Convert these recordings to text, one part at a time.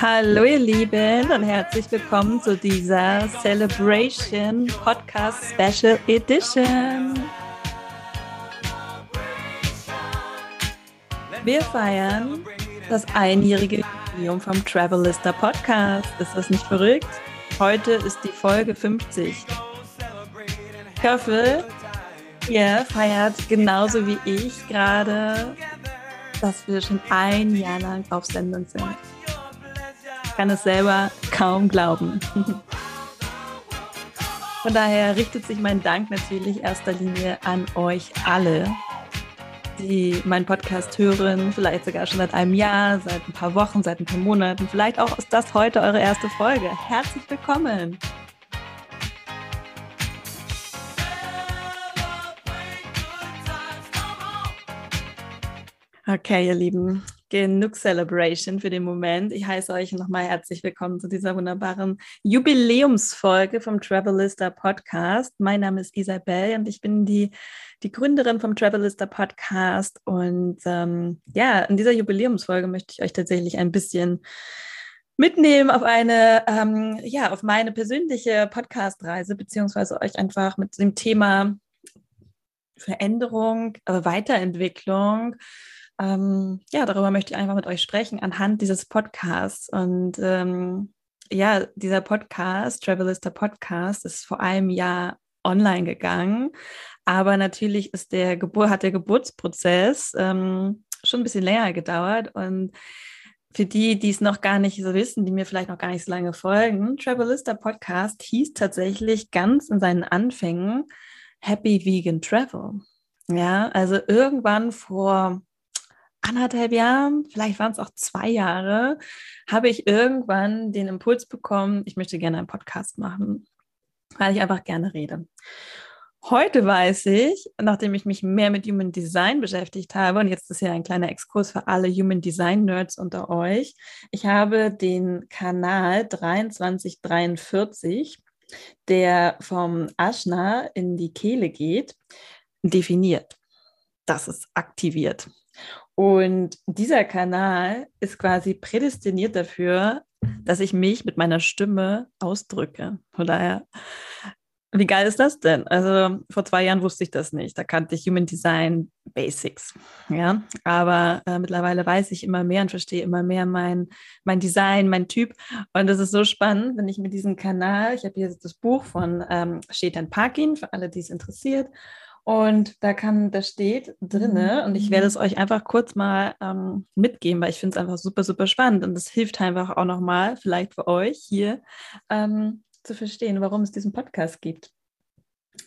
Hallo ihr Lieben und herzlich willkommen zu dieser Celebration Podcast Special Edition. Wir feiern das einjährige Jubiläum vom Travelista Podcast. Ist das nicht verrückt? Heute ist die Folge 50. Ich hoffe, ihr feiert genauso wie ich gerade, dass wir schon ein Jahr lang auf Sendung sind. Ich kann es selber kaum glauben. Von daher richtet sich mein Dank natürlich erster Linie an euch alle, die meinen Podcast hören, vielleicht sogar schon seit einem Jahr, seit ein paar Wochen, seit ein paar Monaten. Vielleicht auch ist das heute eure erste Folge. Herzlich willkommen. Okay, ihr Lieben, genug Celebration für den Moment. Ich heiße euch nochmal herzlich willkommen zu dieser wunderbaren Jubiläumsfolge vom Travelista Podcast. Mein Name ist Isabel und ich bin die, die Gründerin vom Travelista Podcast. Und ähm, ja, in dieser Jubiläumsfolge möchte ich euch tatsächlich ein bisschen mitnehmen auf eine, ähm, ja, auf meine persönliche Podcast-Reise, beziehungsweise euch einfach mit dem Thema Veränderung, äh, Weiterentwicklung, ähm, ja, darüber möchte ich einfach mit euch sprechen anhand dieses Podcasts. Und ähm, ja, dieser Podcast, Travelista Podcast, ist vor einem Jahr online gegangen. Aber natürlich ist der Gebur hat der Geburtsprozess ähm, schon ein bisschen länger gedauert. Und für die, die es noch gar nicht so wissen, die mir vielleicht noch gar nicht so lange folgen, Travelista Podcast hieß tatsächlich ganz in seinen Anfängen Happy Vegan Travel. Ja, also irgendwann vor anderthalb Jahren, vielleicht waren es auch zwei Jahre, habe ich irgendwann den Impuls bekommen, ich möchte gerne einen Podcast machen, weil ich einfach gerne rede. Heute weiß ich, nachdem ich mich mehr mit Human Design beschäftigt habe, und jetzt ist ja ein kleiner Exkurs für alle Human Design Nerds unter euch, ich habe den Kanal 2343, der vom Ashna in die Kehle geht, definiert. Das ist aktiviert. Und dieser Kanal ist quasi prädestiniert dafür, dass ich mich mit meiner Stimme ausdrücke. Von daher, wie geil ist das denn? Also vor zwei Jahren wusste ich das nicht. Da kannte ich Human Design Basics. Ja, aber äh, mittlerweile weiß ich immer mehr und verstehe immer mehr mein, mein Design, mein Typ. Und das ist so spannend, wenn ich mit diesem Kanal, ich habe hier das Buch von ähm, Shetan Parkin, für alle, die es interessiert. Und da kann, da steht drinne, und ich werde es euch einfach kurz mal ähm, mitgeben, weil ich finde es einfach super, super spannend. Und es hilft einfach auch nochmal, vielleicht für euch hier, ähm, zu verstehen, warum es diesen Podcast gibt.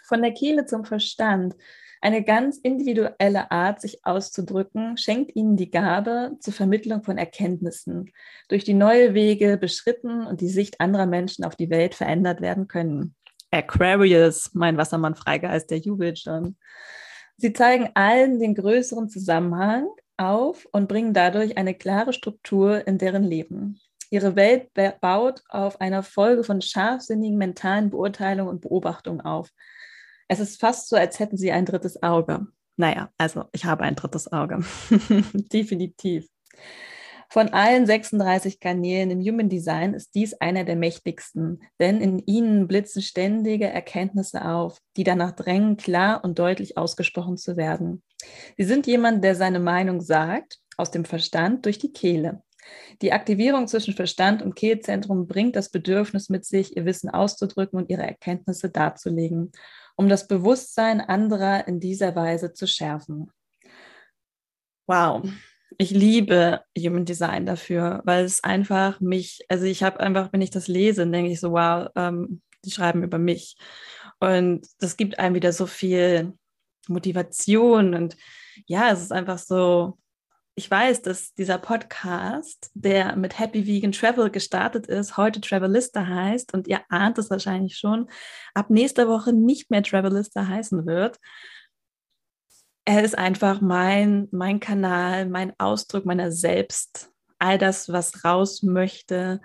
Von der Kehle zum Verstand. Eine ganz individuelle Art, sich auszudrücken, schenkt ihnen die Gabe zur Vermittlung von Erkenntnissen, durch die neue Wege beschritten und die Sicht anderer Menschen auf die Welt verändert werden können. Aquarius, mein Wassermann-Freigeist, der jubelt schon. Sie zeigen allen den größeren Zusammenhang auf und bringen dadurch eine klare Struktur in deren Leben. Ihre Welt baut auf einer Folge von scharfsinnigen mentalen Beurteilungen und Beobachtungen auf. Es ist fast so, als hätten sie ein drittes Auge. Naja, also ich habe ein drittes Auge. Definitiv. Von allen 36 Kanälen im Human Design ist dies einer der mächtigsten, denn in ihnen blitzen ständige Erkenntnisse auf, die danach drängen, klar und deutlich ausgesprochen zu werden. Sie sind jemand, der seine Meinung sagt, aus dem Verstand durch die Kehle. Die Aktivierung zwischen Verstand und Kehlzentrum bringt das Bedürfnis mit sich, ihr Wissen auszudrücken und ihre Erkenntnisse darzulegen, um das Bewusstsein anderer in dieser Weise zu schärfen. Wow, ich liebe Human Design dafür, weil es einfach mich, also ich habe einfach, wenn ich das lese, denke ich so, wow, ähm, die schreiben über mich. Und das gibt einem wieder so viel Motivation. Und ja, es ist einfach so, ich weiß, dass dieser Podcast, der mit Happy Vegan Travel gestartet ist, heute Travelista heißt und ihr ahnt es wahrscheinlich schon, ab nächster Woche nicht mehr Travelista heißen wird er ist einfach mein, mein Kanal, mein Ausdruck meiner selbst all das, was raus möchte,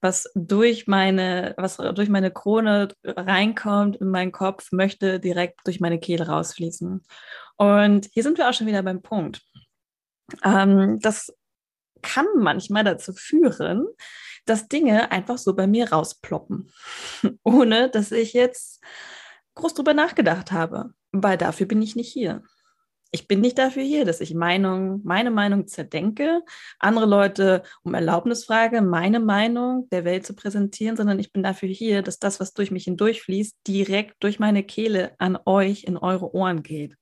was durch meine, was durch meine Krone reinkommt in meinen Kopf, möchte direkt durch meine Kehle rausfließen. Und hier sind wir auch schon wieder beim Punkt. Ähm, das kann manchmal dazu führen, dass Dinge einfach so bei mir rausploppen, ohne dass ich jetzt groß drüber nachgedacht habe, weil dafür bin ich nicht hier. Ich bin nicht dafür hier, dass ich Meinung, meine Meinung zerdenke, andere Leute um Erlaubnis frage, meine Meinung der Welt zu präsentieren, sondern ich bin dafür hier, dass das, was durch mich hindurchfließt, direkt durch meine Kehle an euch in eure Ohren geht.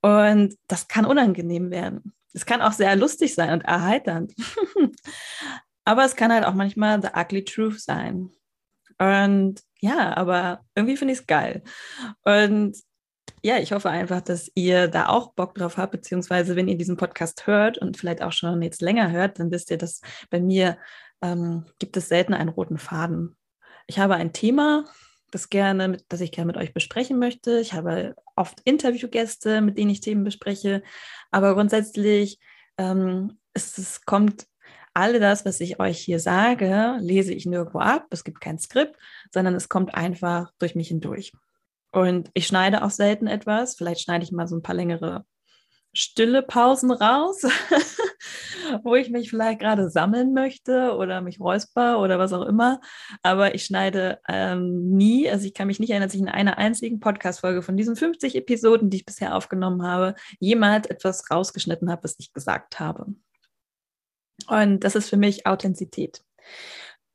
Und das kann unangenehm werden. Es kann auch sehr lustig sein und erheiternd. aber es kann halt auch manchmal the ugly truth sein. Und ja, aber irgendwie finde ich es geil. Und ja, ich hoffe einfach, dass ihr da auch Bock drauf habt, beziehungsweise wenn ihr diesen Podcast hört und vielleicht auch schon jetzt länger hört, dann wisst ihr, dass bei mir ähm, gibt es selten einen roten Faden. Ich habe ein Thema, das gerne, das ich gerne mit euch besprechen möchte. Ich habe oft Interviewgäste, mit denen ich Themen bespreche, aber grundsätzlich ähm, ist, es kommt all das, was ich euch hier sage, lese ich nirgendwo ab. Es gibt kein Skript, sondern es kommt einfach durch mich hindurch. Und ich schneide auch selten etwas. Vielleicht schneide ich mal so ein paar längere stille Pausen raus, wo ich mich vielleicht gerade sammeln möchte oder mich räusper oder was auch immer. Aber ich schneide ähm, nie, also ich kann mich nicht erinnern, dass ich in einer einzigen Podcast-Folge von diesen 50 Episoden, die ich bisher aufgenommen habe, jemals etwas rausgeschnitten habe, was ich gesagt habe. Und das ist für mich Authentizität.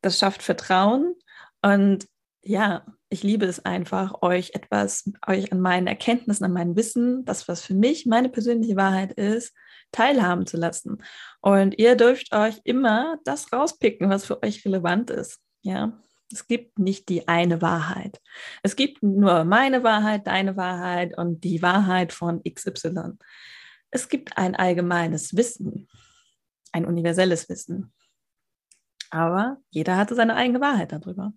Das schafft Vertrauen und ja, ich liebe es einfach, euch etwas, euch an meinen Erkenntnissen, an meinem Wissen, das, was für mich meine persönliche Wahrheit ist, teilhaben zu lassen. Und ihr dürft euch immer das rauspicken, was für euch relevant ist. Ja, es gibt nicht die eine Wahrheit. Es gibt nur meine Wahrheit, deine Wahrheit und die Wahrheit von XY. Es gibt ein allgemeines Wissen, ein universelles Wissen. Aber jeder hatte seine eigene Wahrheit darüber.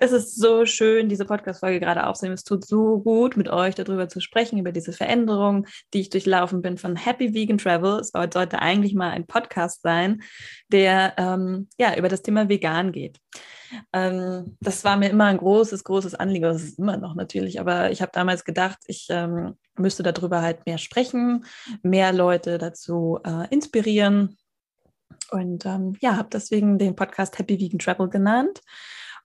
Es ist so schön, diese Podcast-Folge gerade aufzunehmen. Es tut so gut, mit euch darüber zu sprechen, über diese Veränderungen, die ich durchlaufen bin von Happy Vegan Travel. Es sollte eigentlich mal ein Podcast sein, der ähm, ja, über das Thema Vegan geht. Ähm, das war mir immer ein großes, großes Anliegen. Das ist immer noch natürlich, aber ich habe damals gedacht, ich ähm, müsste darüber halt mehr sprechen, mehr Leute dazu äh, inspirieren und ähm, ja, habe deswegen den Podcast Happy Vegan Travel genannt,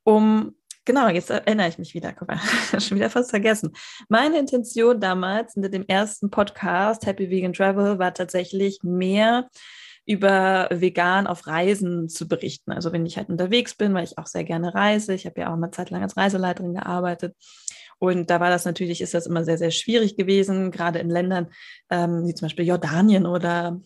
um Genau, jetzt erinnere ich mich wieder. Guck mal, schon wieder fast vergessen. Meine Intention damals in dem ersten Podcast Happy Vegan Travel war tatsächlich mehr über vegan auf Reisen zu berichten. Also wenn ich halt unterwegs bin, weil ich auch sehr gerne reise. Ich habe ja auch eine Zeit lang als Reiseleiterin gearbeitet. Und da war das natürlich, ist das immer sehr, sehr schwierig gewesen, gerade in Ländern ähm, wie zum Beispiel Jordanien oder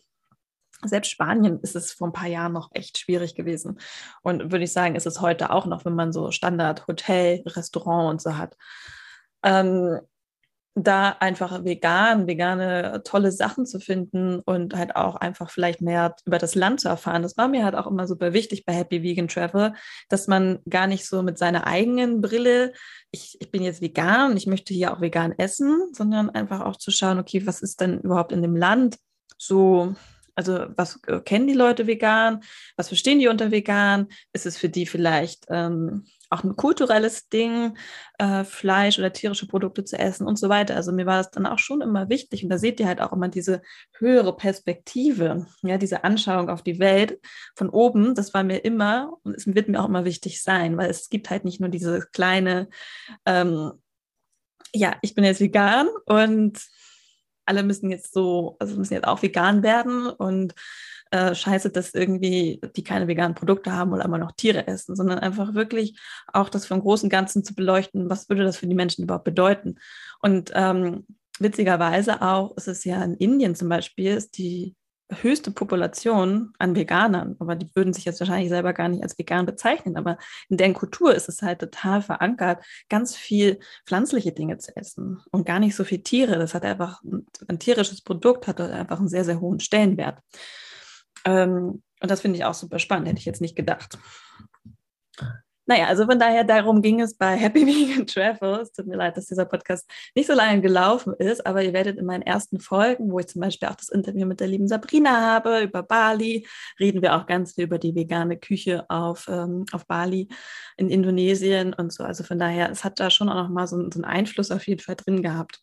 selbst Spanien ist es vor ein paar Jahren noch echt schwierig gewesen. Und würde ich sagen, ist es heute auch noch, wenn man so Standard Hotel, Restaurant und so hat. Ähm, da einfach vegan, vegane tolle Sachen zu finden und halt auch einfach vielleicht mehr über das Land zu erfahren. Das war mir halt auch immer super wichtig bei Happy Vegan Travel, dass man gar nicht so mit seiner eigenen Brille, ich, ich bin jetzt vegan, ich möchte hier auch vegan essen, sondern einfach auch zu schauen, okay, was ist denn überhaupt in dem Land so also was äh, kennen die Leute vegan? Was verstehen die unter vegan? Ist es für die vielleicht ähm, auch ein kulturelles Ding, äh, Fleisch oder tierische Produkte zu essen und so weiter. Also mir war das dann auch schon immer wichtig und da seht ihr halt auch immer diese höhere Perspektive, ja, diese Anschauung auf die Welt von oben, das war mir immer und es wird mir auch immer wichtig sein, weil es gibt halt nicht nur diese kleine, ähm, ja, ich bin jetzt vegan und alle müssen jetzt so, also müssen jetzt auch vegan werden und äh, scheiße, dass irgendwie die keine veganen Produkte haben oder immer noch Tiere essen, sondern einfach wirklich auch das vom großen Ganzen zu beleuchten, was würde das für die Menschen überhaupt bedeuten. Und ähm, witzigerweise auch ist es ja in Indien zum Beispiel, ist die höchste Population an Veganern, aber die würden sich jetzt wahrscheinlich selber gar nicht als vegan bezeichnen, aber in deren Kultur ist es halt total verankert, ganz viel pflanzliche Dinge zu essen und gar nicht so viel Tiere. Das hat einfach, ein tierisches Produkt hat einfach einen sehr, sehr hohen Stellenwert. Ähm, und das finde ich auch super spannend, hätte ich jetzt nicht gedacht. Naja, also von daher, darum ging es bei Happy Vegan Travel. Es tut mir leid, dass dieser Podcast nicht so lange gelaufen ist, aber ihr werdet in meinen ersten Folgen, wo ich zum Beispiel auch das Interview mit der lieben Sabrina habe über Bali, reden wir auch ganz viel über die vegane Küche auf, ähm, auf Bali in Indonesien und so. Also von daher, es hat da schon auch noch mal so, so einen Einfluss auf jeden Fall drin gehabt.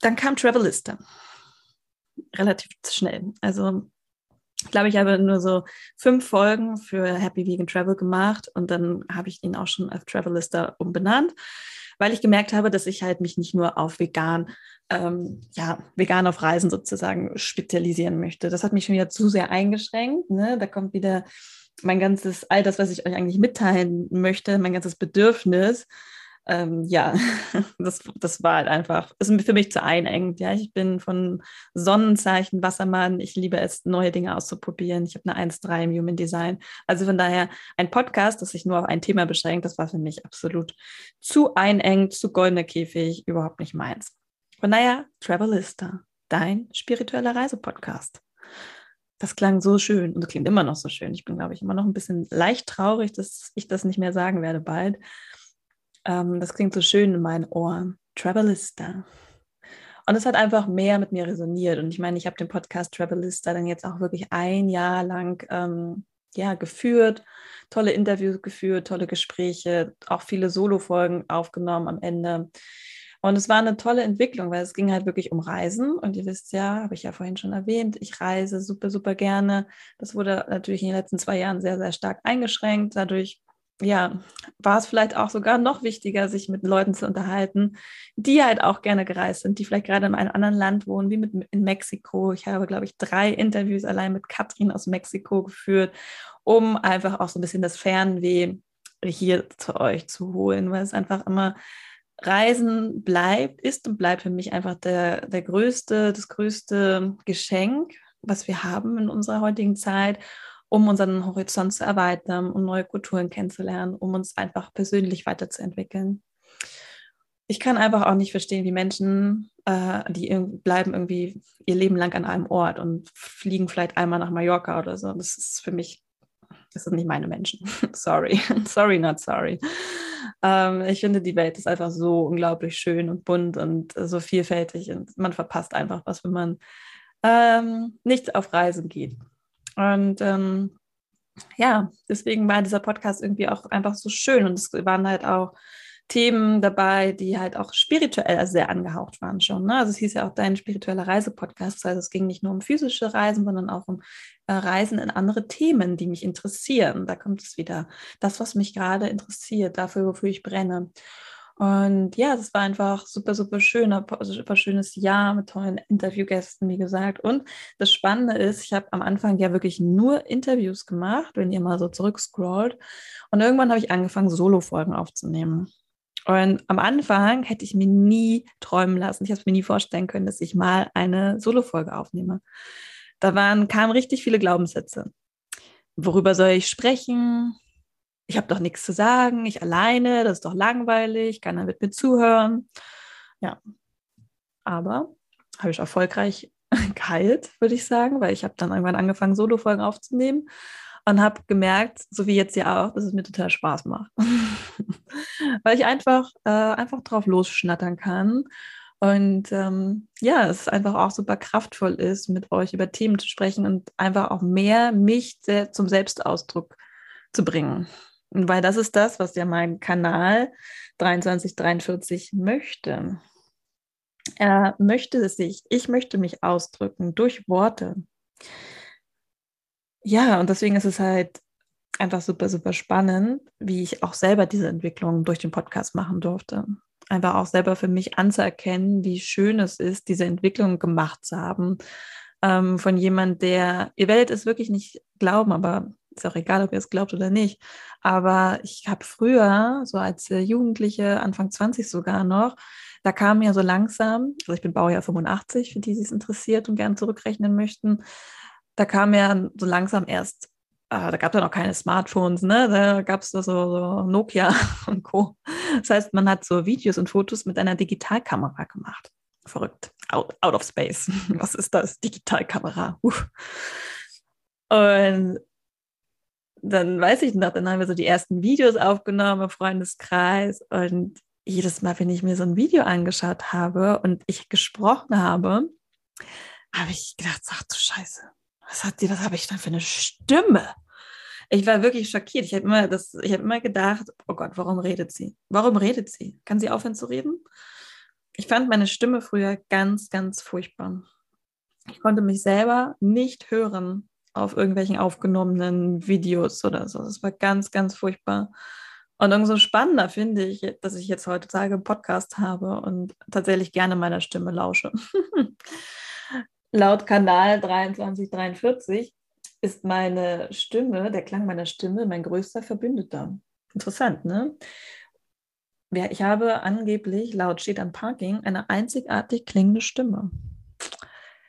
Dann kam Travelista. Relativ schnell. Also glaube, ich habe nur so fünf Folgen für Happy Vegan Travel gemacht und dann habe ich ihn auch schon auf Travelista umbenannt, weil ich gemerkt habe, dass ich halt mich nicht nur auf vegan, ähm, ja, vegan auf Reisen sozusagen spezialisieren möchte. Das hat mich schon wieder zu sehr eingeschränkt. Ne? Da kommt wieder mein ganzes, all das, was ich euch eigentlich mitteilen möchte, mein ganzes Bedürfnis ähm, ja, das, das war halt einfach, ist für mich zu einengend. Ja, ich bin von Sonnenzeichen, Wassermann. Ich liebe es, neue Dinge auszuprobieren. Ich habe eine 1-3 im Human Design. Also von daher ein Podcast, das sich nur auf ein Thema beschränkt, das war für mich absolut zu einengend, zu goldener Käfig, überhaupt nicht meins. Von daher, Travelista, dein spiritueller Reisepodcast. Das klang so schön und das klingt immer noch so schön. Ich bin, glaube ich, immer noch ein bisschen leicht traurig, dass ich das nicht mehr sagen werde bald. Ähm, das klingt so schön in meinen Ohren. Travelista. Und es hat einfach mehr mit mir resoniert. Und ich meine, ich habe den Podcast Travelista dann jetzt auch wirklich ein Jahr lang ähm, ja, geführt, tolle Interviews geführt, tolle Gespräche, auch viele Solo-Folgen aufgenommen am Ende. Und es war eine tolle Entwicklung, weil es ging halt wirklich um Reisen. Und ihr wisst ja, habe ich ja vorhin schon erwähnt, ich reise super, super gerne. Das wurde natürlich in den letzten zwei Jahren sehr, sehr stark eingeschränkt. Dadurch ja, war es vielleicht auch sogar noch wichtiger, sich mit Leuten zu unterhalten, die halt auch gerne gereist sind, die vielleicht gerade in einem anderen Land wohnen, wie mit, in Mexiko. Ich habe, glaube ich, drei Interviews allein mit Katrin aus Mexiko geführt, um einfach auch so ein bisschen das Fernweh hier zu euch zu holen, weil es einfach immer Reisen bleibt, ist und bleibt für mich einfach der, der größte, das größte Geschenk, was wir haben in unserer heutigen Zeit um unseren Horizont zu erweitern, um neue Kulturen kennenzulernen, um uns einfach persönlich weiterzuentwickeln. Ich kann einfach auch nicht verstehen, wie Menschen, äh, die irg bleiben irgendwie ihr Leben lang an einem Ort und fliegen vielleicht einmal nach Mallorca oder so. Das ist für mich, das sind nicht meine Menschen. sorry, sorry, not sorry. Ähm, ich finde, die Welt ist einfach so unglaublich schön und bunt und so vielfältig und man verpasst einfach was, wenn man ähm, nicht auf Reisen geht. Und ähm, ja, deswegen war dieser Podcast irgendwie auch einfach so schön. Und es waren halt auch Themen dabei, die halt auch spirituell sehr angehaucht waren schon. Ne? Also es hieß ja auch dein spiritueller Reisepodcast. Heißt, es ging nicht nur um physische Reisen, sondern auch um äh, Reisen in andere Themen, die mich interessieren. Da kommt es wieder. Das, was mich gerade interessiert, dafür, wofür ich brenne. Und ja, das war einfach super, super schön, ein super schönes Jahr mit tollen Interviewgästen, wie gesagt. Und das Spannende ist, ich habe am Anfang ja wirklich nur Interviews gemacht, wenn ihr mal so zurückscrollt. Und irgendwann habe ich angefangen, Solo-Folgen aufzunehmen. Und am Anfang hätte ich mir nie träumen lassen, ich habe es mir nie vorstellen können, dass ich mal eine Solo-Folge aufnehme. Da waren, kamen richtig viele Glaubenssätze. Worüber soll ich sprechen? Ich habe doch nichts zu sagen, ich alleine, das ist doch langweilig, keiner wird mir zuhören. Ja, aber habe ich erfolgreich geheilt, würde ich sagen, weil ich habe dann irgendwann angefangen, Solo-Folgen aufzunehmen und habe gemerkt, so wie jetzt ja auch, dass es mir total Spaß macht. weil ich einfach, äh, einfach drauf losschnattern kann. Und ähm, ja, es einfach auch super kraftvoll ist, mit euch über Themen zu sprechen und einfach auch mehr mich zum Selbstausdruck zu bringen. Weil das ist das, was ja mein Kanal 2343 möchte. Er möchte sich, ich möchte mich ausdrücken durch Worte. Ja, und deswegen ist es halt einfach super, super spannend, wie ich auch selber diese Entwicklung durch den Podcast machen durfte. Einfach auch selber für mich anzuerkennen, wie schön es ist, diese Entwicklung gemacht zu haben. Ähm, von jemand, der, ihr werdet es wirklich nicht glauben, aber ist auch egal, ob ihr es glaubt oder nicht. Aber ich habe früher, so als äh, Jugendliche, Anfang 20 sogar noch, da kam ja so langsam, also ich bin Baujahr 85, für die, die es interessiert und gern zurückrechnen möchten, da kam ja so langsam erst, äh, da gab es ja noch keine Smartphones, ne? Da gab es so, so Nokia und Co. Das heißt, man hat so Videos und Fotos mit einer Digitalkamera gemacht. Verrückt. Out, out of space. Was ist das? Digitalkamera. Uh. Und dann weiß ich noch, dann haben wir so die ersten Videos aufgenommen im Freundeskreis und jedes Mal, wenn ich mir so ein Video angeschaut habe und ich gesprochen habe, habe ich gedacht, ach du Scheiße, was hat die, was habe ich dann für eine Stimme? Ich war wirklich schockiert. Ich habe immer, habe immer gedacht, oh Gott, warum redet sie? Warum redet sie? Kann sie aufhören zu reden? Ich fand meine Stimme früher ganz, ganz furchtbar. Ich konnte mich selber nicht hören auf irgendwelchen aufgenommenen Videos oder so. Das war ganz, ganz furchtbar. Und umso spannender finde ich, dass ich jetzt heutzutage einen Podcast habe und tatsächlich gerne meiner Stimme lausche. Laut Kanal 2343 ist meine Stimme, der Klang meiner Stimme, mein größter Verbündeter. Interessant, ne? Ich habe angeblich laut Steht an Parking eine einzigartig klingende Stimme.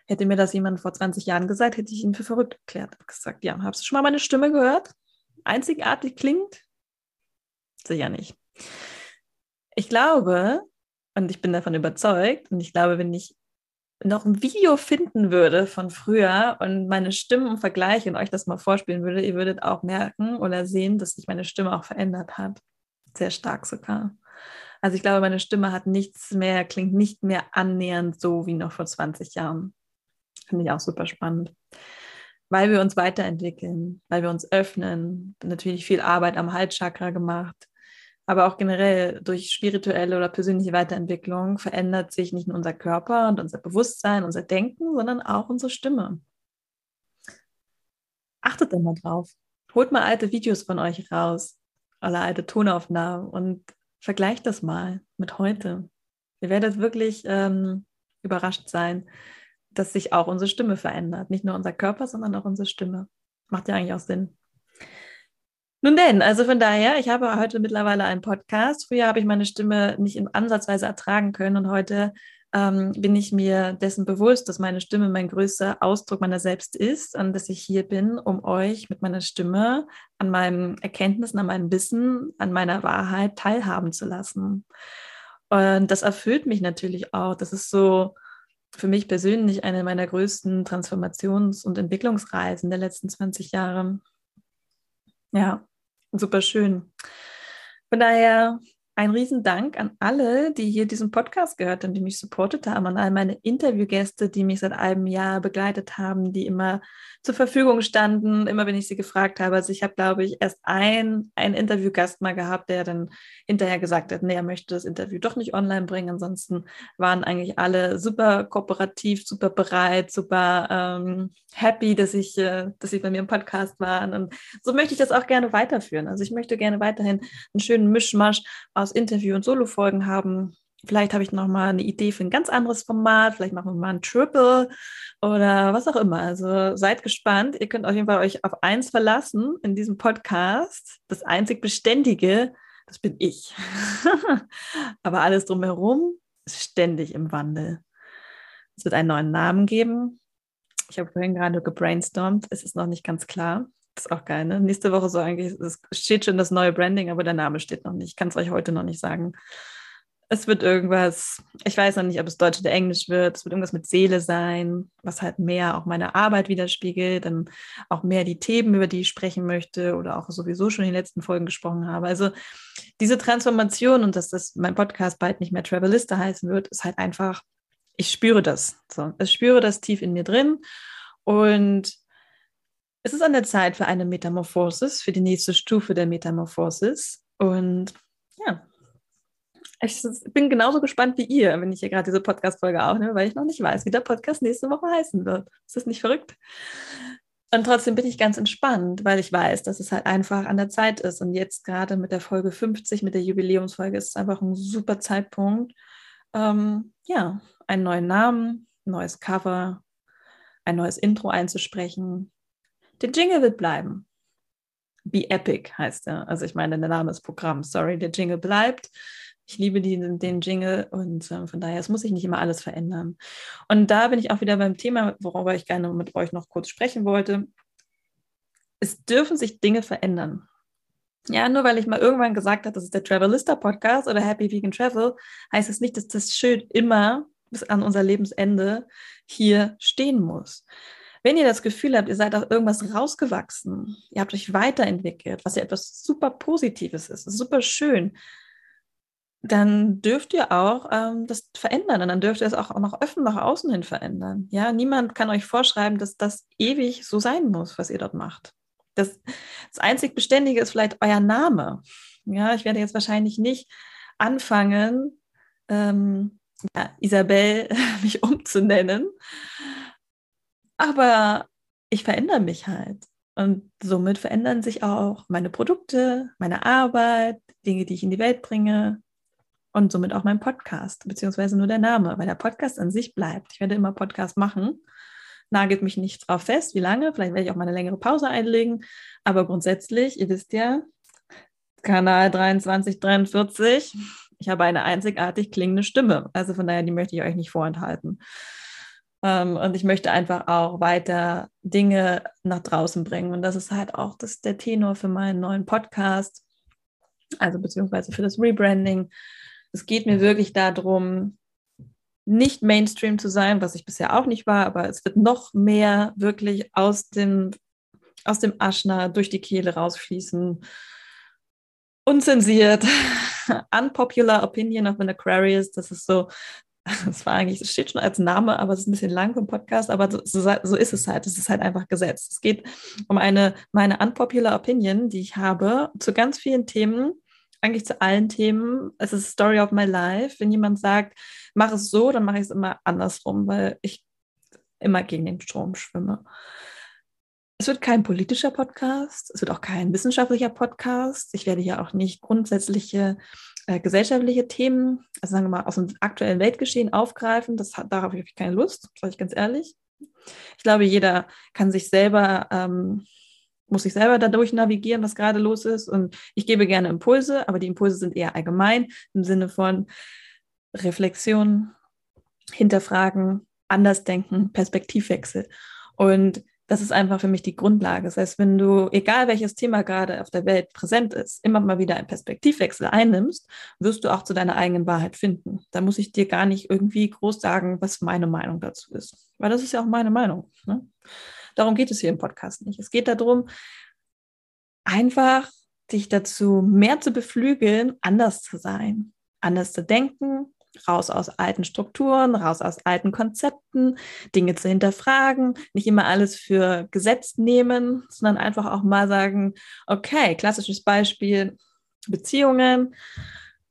Hätte mir das jemand vor 20 Jahren gesagt, hätte ich ihn für verrückt erklärt. Gesagt, ja, hast du schon mal meine Stimme gehört? Einzigartig klingt? Sicher nicht. Ich glaube, und ich bin davon überzeugt, und ich glaube, wenn ich noch ein Video finden würde von früher und meine Stimmen vergleiche und euch das mal vorspielen würde, ihr würdet auch merken oder sehen, dass sich meine Stimme auch verändert hat. Sehr stark sogar. Also ich glaube, meine Stimme hat nichts mehr, klingt nicht mehr annähernd so wie noch vor 20 Jahren. Finde ich auch super spannend. Weil wir uns weiterentwickeln, weil wir uns öffnen, natürlich viel Arbeit am Halschakra gemacht, aber auch generell durch spirituelle oder persönliche Weiterentwicklung verändert sich nicht nur unser Körper und unser Bewusstsein, unser Denken, sondern auch unsere Stimme. Achtet immer drauf. Holt mal alte Videos von euch raus oder alte Tonaufnahmen und vergleicht das mal mit heute. Ihr werdet wirklich ähm, überrascht sein, dass sich auch unsere Stimme verändert. Nicht nur unser Körper, sondern auch unsere Stimme. Macht ja eigentlich auch Sinn. Nun denn, also von daher, ich habe heute mittlerweile einen Podcast. Früher habe ich meine Stimme nicht in Ansatzweise ertragen können und heute ähm, bin ich mir dessen bewusst, dass meine Stimme mein größter Ausdruck meiner selbst ist und dass ich hier bin, um euch mit meiner Stimme an meinen Erkenntnissen, an meinem Wissen, an meiner Wahrheit teilhaben zu lassen. Und das erfüllt mich natürlich auch. Das ist so für mich persönlich eine meiner größten Transformations- und Entwicklungsreisen der letzten 20 Jahre. Ja, super schön. Von daher ein Riesendank an alle, die hier diesen Podcast gehört haben, die mich supportet haben, an all meine Interviewgäste, die mich seit einem Jahr begleitet haben, die immer zur Verfügung standen, immer wenn ich sie gefragt habe. Also ich habe, glaube ich, erst ein, einen Interviewgast mal gehabt, der dann hinterher gesagt hat, nee, er möchte das Interview doch nicht online bringen. Ansonsten waren eigentlich alle super kooperativ, super bereit, super ähm, happy, dass ich, äh, dass sie bei mir im Podcast waren. Und so möchte ich das auch gerne weiterführen. Also ich möchte gerne weiterhin einen schönen Mischmasch aus aus Interview- und Solo-Folgen haben. Vielleicht habe ich noch mal eine Idee für ein ganz anderes Format. Vielleicht machen wir mal ein Triple oder was auch immer. Also seid gespannt. Ihr könnt auf jeden Fall euch auf eins verlassen in diesem Podcast. Das einzig Beständige, das bin ich. Aber alles drumherum ist ständig im Wandel. Es wird einen neuen Namen geben. Ich habe vorhin gerade gebrainstormt. Es ist noch nicht ganz klar. Ist auch geil, ne? Nächste Woche so eigentlich, es steht schon das neue Branding, aber der Name steht noch nicht. Ich kann es euch heute noch nicht sagen. Es wird irgendwas, ich weiß noch nicht, ob es Deutsch oder Englisch wird. Es wird irgendwas mit Seele sein, was halt mehr auch meine Arbeit widerspiegelt, dann auch mehr die Themen, über die ich sprechen möchte oder auch sowieso schon in den letzten Folgen gesprochen habe. Also diese Transformation und dass das mein Podcast bald nicht mehr Travelista heißen wird, ist halt einfach, ich spüre das. So, ich spüre das tief in mir drin und es ist an der Zeit für eine Metamorphosis, für die nächste Stufe der Metamorphosis. Und ja, ich bin genauso gespannt wie ihr, wenn ich hier gerade diese Podcast-Folge aufnehme, weil ich noch nicht weiß, wie der Podcast nächste Woche heißen wird. Ist das nicht verrückt? Und trotzdem bin ich ganz entspannt, weil ich weiß, dass es halt einfach an der Zeit ist. Und jetzt gerade mit der Folge 50, mit der Jubiläumsfolge, ist es einfach ein super Zeitpunkt, ähm, ja, einen neuen Namen, ein neues Cover, ein neues Intro einzusprechen, der Jingle wird bleiben. Be Epic heißt er. Also ich meine, der Name ist Programm. Sorry, der Jingle bleibt. Ich liebe die, den Jingle und äh, von daher, es muss sich nicht immer alles verändern. Und da bin ich auch wieder beim Thema, worüber ich gerne mit euch noch kurz sprechen wollte. Es dürfen sich Dinge verändern. Ja, nur weil ich mal irgendwann gesagt habe, das ist der Travelista Podcast oder Happy Vegan Travel, heißt es das nicht, dass das Schild immer bis an unser Lebensende hier stehen muss. Wenn ihr das Gefühl habt, ihr seid auf irgendwas rausgewachsen, ihr habt euch weiterentwickelt, was ja etwas super Positives ist, super schön, dann dürft ihr auch ähm, das verändern und dann dürft ihr es auch nach öffnen, nach außen hin verändern. Ja, niemand kann euch vorschreiben, dass das ewig so sein muss, was ihr dort macht. Das, das einzig Beständige ist vielleicht euer Name. Ja, ich werde jetzt wahrscheinlich nicht anfangen, ähm, ja, Isabel mich umzunennen, aber ich verändere mich halt. Und somit verändern sich auch meine Produkte, meine Arbeit, Dinge, die ich in die Welt bringe und somit auch mein Podcast, beziehungsweise nur der Name, weil der Podcast an sich bleibt. Ich werde immer Podcast machen, nagelt mich nicht drauf fest, wie lange, vielleicht werde ich auch mal eine längere Pause einlegen, aber grundsätzlich, ihr wisst ja, Kanal 2343, ich habe eine einzigartig klingende Stimme, also von daher, die möchte ich euch nicht vorenthalten. Ähm, und ich möchte einfach auch weiter Dinge nach draußen bringen. Und das ist halt auch das, der Tenor für meinen neuen Podcast, also beziehungsweise für das Rebranding. Es geht mir wirklich darum, nicht Mainstream zu sein, was ich bisher auch nicht war, aber es wird noch mehr wirklich aus dem, aus dem Aschner durch die Kehle rausfließen. Unzensiert, unpopular opinion of an Aquarius, das ist so das war eigentlich, das steht schon als Name, aber es ist ein bisschen lang vom Podcast, aber so, so ist es halt. Es ist halt einfach Gesetz. Es geht um eine, meine unpopular Opinion, die ich habe zu ganz vielen Themen, eigentlich zu allen Themen. Es ist Story of my life. Wenn jemand sagt, mach es so, dann mache ich es immer andersrum, weil ich immer gegen den Strom schwimme. Es wird kein politischer Podcast, es wird auch kein wissenschaftlicher Podcast. Ich werde hier auch nicht grundsätzliche äh, gesellschaftliche Themen, also sagen wir mal aus dem aktuellen Weltgeschehen aufgreifen. Das hat, darauf habe ich keine Lust, sage ich ganz ehrlich. Ich glaube, jeder kann sich selber, ähm, muss sich selber dadurch navigieren, was gerade los ist. Und ich gebe gerne Impulse, aber die Impulse sind eher allgemein im Sinne von Reflexion, Hinterfragen, Andersdenken, Perspektivwechsel. Und das ist einfach für mich die Grundlage. Das heißt, wenn du, egal welches Thema gerade auf der Welt präsent ist, immer mal wieder einen Perspektivwechsel einnimmst, wirst du auch zu deiner eigenen Wahrheit finden. Da muss ich dir gar nicht irgendwie groß sagen, was meine Meinung dazu ist. Weil das ist ja auch meine Meinung. Ne? Darum geht es hier im Podcast nicht. Es geht darum, einfach dich dazu mehr zu beflügeln, anders zu sein, anders zu denken, raus aus alten Strukturen, raus aus alten Konzepten, Dinge zu hinterfragen, nicht immer alles für gesetzt nehmen, sondern einfach auch mal sagen, okay, klassisches Beispiel, Beziehungen.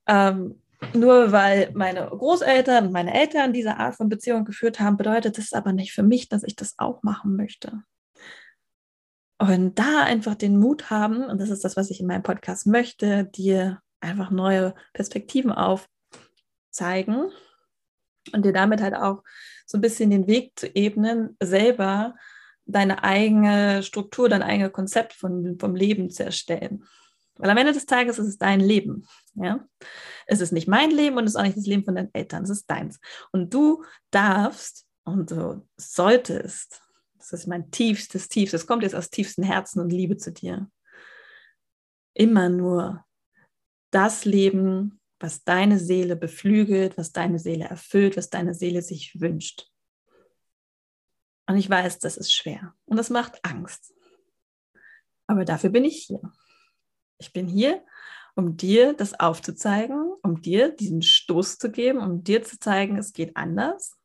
Ähm, nur weil meine Großeltern und meine Eltern diese Art von Beziehung geführt haben, bedeutet das aber nicht für mich, dass ich das auch machen möchte. Und da einfach den Mut haben, und das ist das, was ich in meinem Podcast möchte, dir einfach neue Perspektiven auf zeigen und dir damit halt auch so ein bisschen den Weg zu ebnen, selber deine eigene Struktur, dein eigenes Konzept von, vom Leben zu erstellen. Weil am Ende des Tages ist es dein Leben. Ja? Es ist nicht mein Leben und es ist auch nicht das Leben von deinen Eltern, es ist deins. Und du darfst und du solltest, das ist mein tiefstes, tiefstes, kommt jetzt aus tiefstem Herzen und Liebe zu dir, immer nur das Leben, was deine Seele beflügelt, was deine Seele erfüllt, was deine Seele sich wünscht. Und ich weiß, das ist schwer und das macht Angst. Aber dafür bin ich hier. Ich bin hier, um dir das aufzuzeigen, um dir diesen Stoß zu geben, um dir zu zeigen, es geht anders.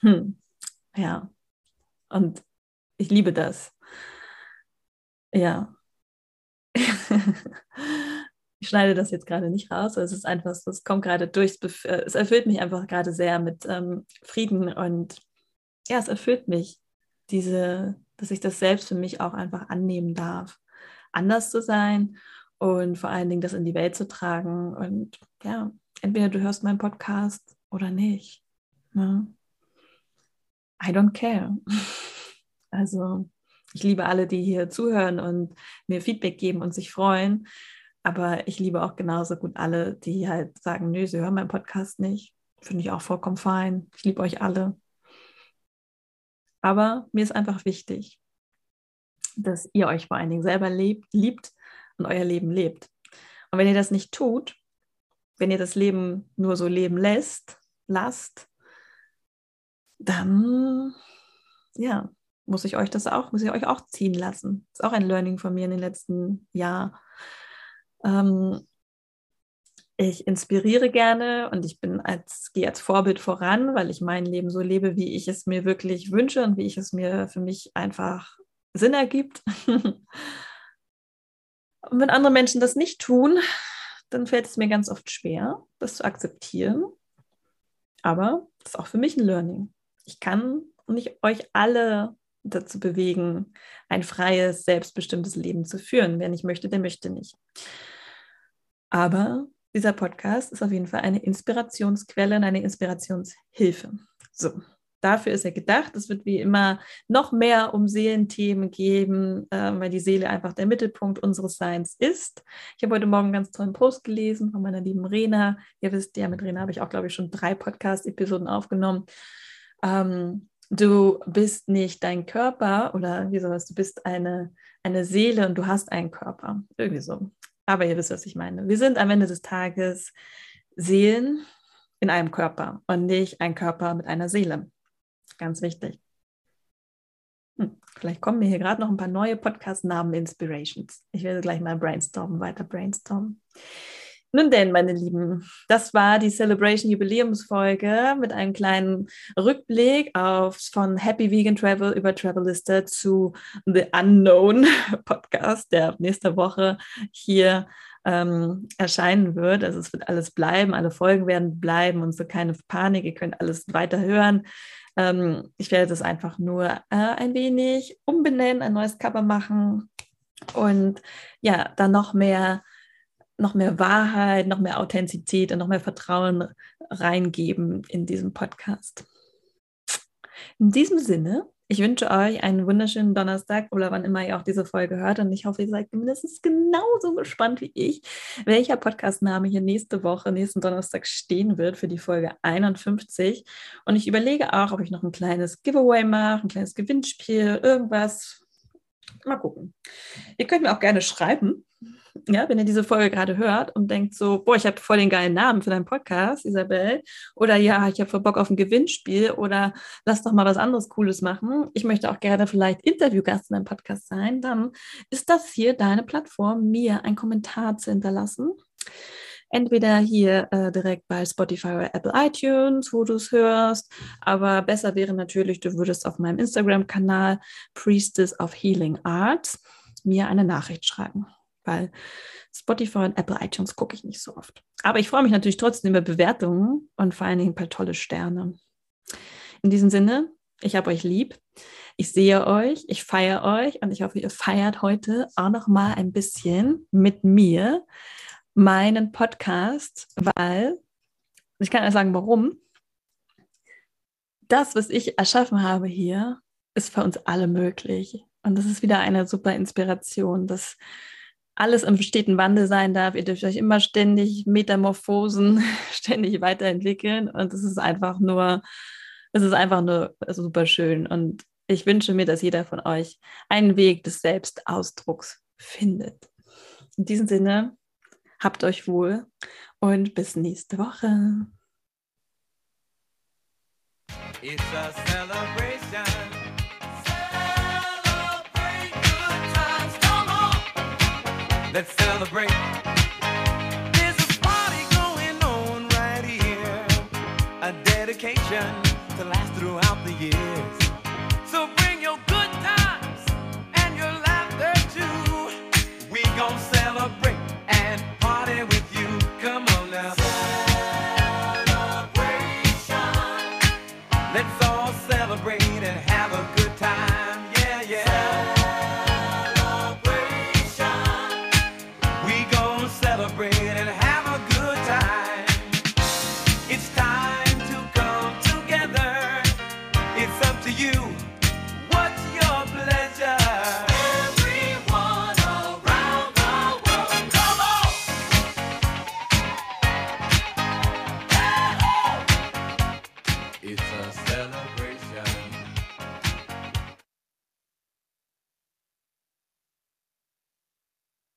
Hm. Ja. Und ich liebe das. Ja. ich schneide das jetzt gerade nicht raus. Es ist einfach, es kommt gerade durch. Äh, es erfüllt mich einfach gerade sehr mit ähm, Frieden und ja, es erfüllt mich, diese, dass ich das selbst für mich auch einfach annehmen darf, anders zu sein und vor allen Dingen das in die Welt zu tragen. Und ja, entweder du hörst meinen Podcast oder nicht. Ne? I don't care. Also ich liebe alle, die hier zuhören und mir Feedback geben und sich freuen. Aber ich liebe auch genauso gut alle, die halt sagen, nö, sie hören meinen Podcast nicht. Finde ich auch vollkommen fein. Ich liebe euch alle. Aber mir ist einfach wichtig, dass ihr euch vor allen Dingen selber lebt, liebt und euer Leben lebt. Und wenn ihr das nicht tut, wenn ihr das Leben nur so leben lässt, lasst, dann ja, muss ich euch das auch, muss ich euch auch ziehen lassen. Das ist auch ein Learning von mir in den letzten Jahren. Ähm, ich inspiriere gerne und ich bin als, gehe als Vorbild voran, weil ich mein Leben so lebe, wie ich es mir wirklich wünsche und wie ich es mir für mich einfach Sinn ergibt. und wenn andere Menschen das nicht tun, dann fällt es mir ganz oft schwer, das zu akzeptieren. Aber das ist auch für mich ein Learning. Ich kann nicht euch alle dazu bewegen, ein freies, selbstbestimmtes Leben zu führen. Wer nicht möchte, der möchte nicht. Aber dieser Podcast ist auf jeden Fall eine Inspirationsquelle und eine Inspirationshilfe. So, dafür ist er gedacht. Es wird wie immer noch mehr um Seelenthemen geben, äh, weil die Seele einfach der Mittelpunkt unseres Seins ist. Ich habe heute Morgen einen ganz tollen Post gelesen von meiner lieben Rena. Ihr wisst ja, mit Rena habe ich auch, glaube ich, schon drei Podcast-Episoden aufgenommen. Ähm, du bist nicht dein Körper oder wie sowas, du bist eine, eine Seele und du hast einen Körper. Irgendwie so. Aber ihr wisst, was ich meine. Wir sind am Ende des Tages Seelen in einem Körper und nicht ein Körper mit einer Seele. Ganz wichtig. Hm, vielleicht kommen mir hier gerade noch ein paar neue Podcast-Namen, Inspirations. Ich werde gleich mal brainstormen, weiter brainstormen. Nun denn, meine Lieben, das war die Celebration Jubiläumsfolge mit einem kleinen Rückblick auf von Happy Vegan Travel über Travelista zu The Unknown Podcast, der ab nächster Woche hier ähm, erscheinen wird. Also es wird alles bleiben, alle Folgen werden bleiben und so keine Panik, ihr könnt alles weiter hören. Ähm, ich werde das einfach nur äh, ein wenig umbenennen, ein neues Cover machen und ja, dann noch mehr noch mehr Wahrheit, noch mehr Authentizität und noch mehr Vertrauen reingeben in diesem Podcast. In diesem Sinne, ich wünsche euch einen wunderschönen Donnerstag oder wann immer ihr auch diese Folge hört. Und ich hoffe, ihr seid mindestens genauso gespannt wie ich, welcher Podcastname hier nächste Woche, nächsten Donnerstag stehen wird für die Folge 51. Und ich überlege auch, ob ich noch ein kleines Giveaway mache, ein kleines Gewinnspiel, irgendwas. Mal gucken. Ihr könnt mir auch gerne schreiben, ja, wenn ihr diese Folge gerade hört und denkt so, boah, ich habe voll den geilen Namen für deinen Podcast, Isabel, oder ja, ich habe voll Bock auf ein Gewinnspiel oder lass doch mal was anderes Cooles machen. Ich möchte auch gerne vielleicht Interviewgast in deinem Podcast sein, dann ist das hier deine Plattform, mir einen Kommentar zu hinterlassen. Entweder hier äh, direkt bei Spotify oder Apple iTunes, wo du es hörst. Aber besser wäre natürlich, du würdest auf meinem Instagram-Kanal Priestess of Healing Arts mir eine Nachricht schreiben weil Spotify und Apple iTunes gucke ich nicht so oft. Aber ich freue mich natürlich trotzdem über Bewertungen und vor allen Dingen ein paar tolle Sterne. In diesem Sinne, ich habe euch lieb. Ich sehe euch, ich feiere euch und ich hoffe, ihr feiert heute auch noch mal ein bisschen mit mir meinen Podcast, weil ich kann euch sagen, warum. Das, was ich erschaffen habe hier, ist für uns alle möglich. Und das ist wieder eine super Inspiration, dass alles im steten Wandel sein darf. Ihr dürft euch immer ständig Metamorphosen, ständig weiterentwickeln. Und es ist einfach nur, es ist einfach nur super schön. Und ich wünsche mir, dass jeder von euch einen Weg des Selbstausdrucks findet. In diesem Sinne, habt euch wohl und bis nächste Woche. Let's celebrate. There's a party going on right here. A dedication to last throughout the years. So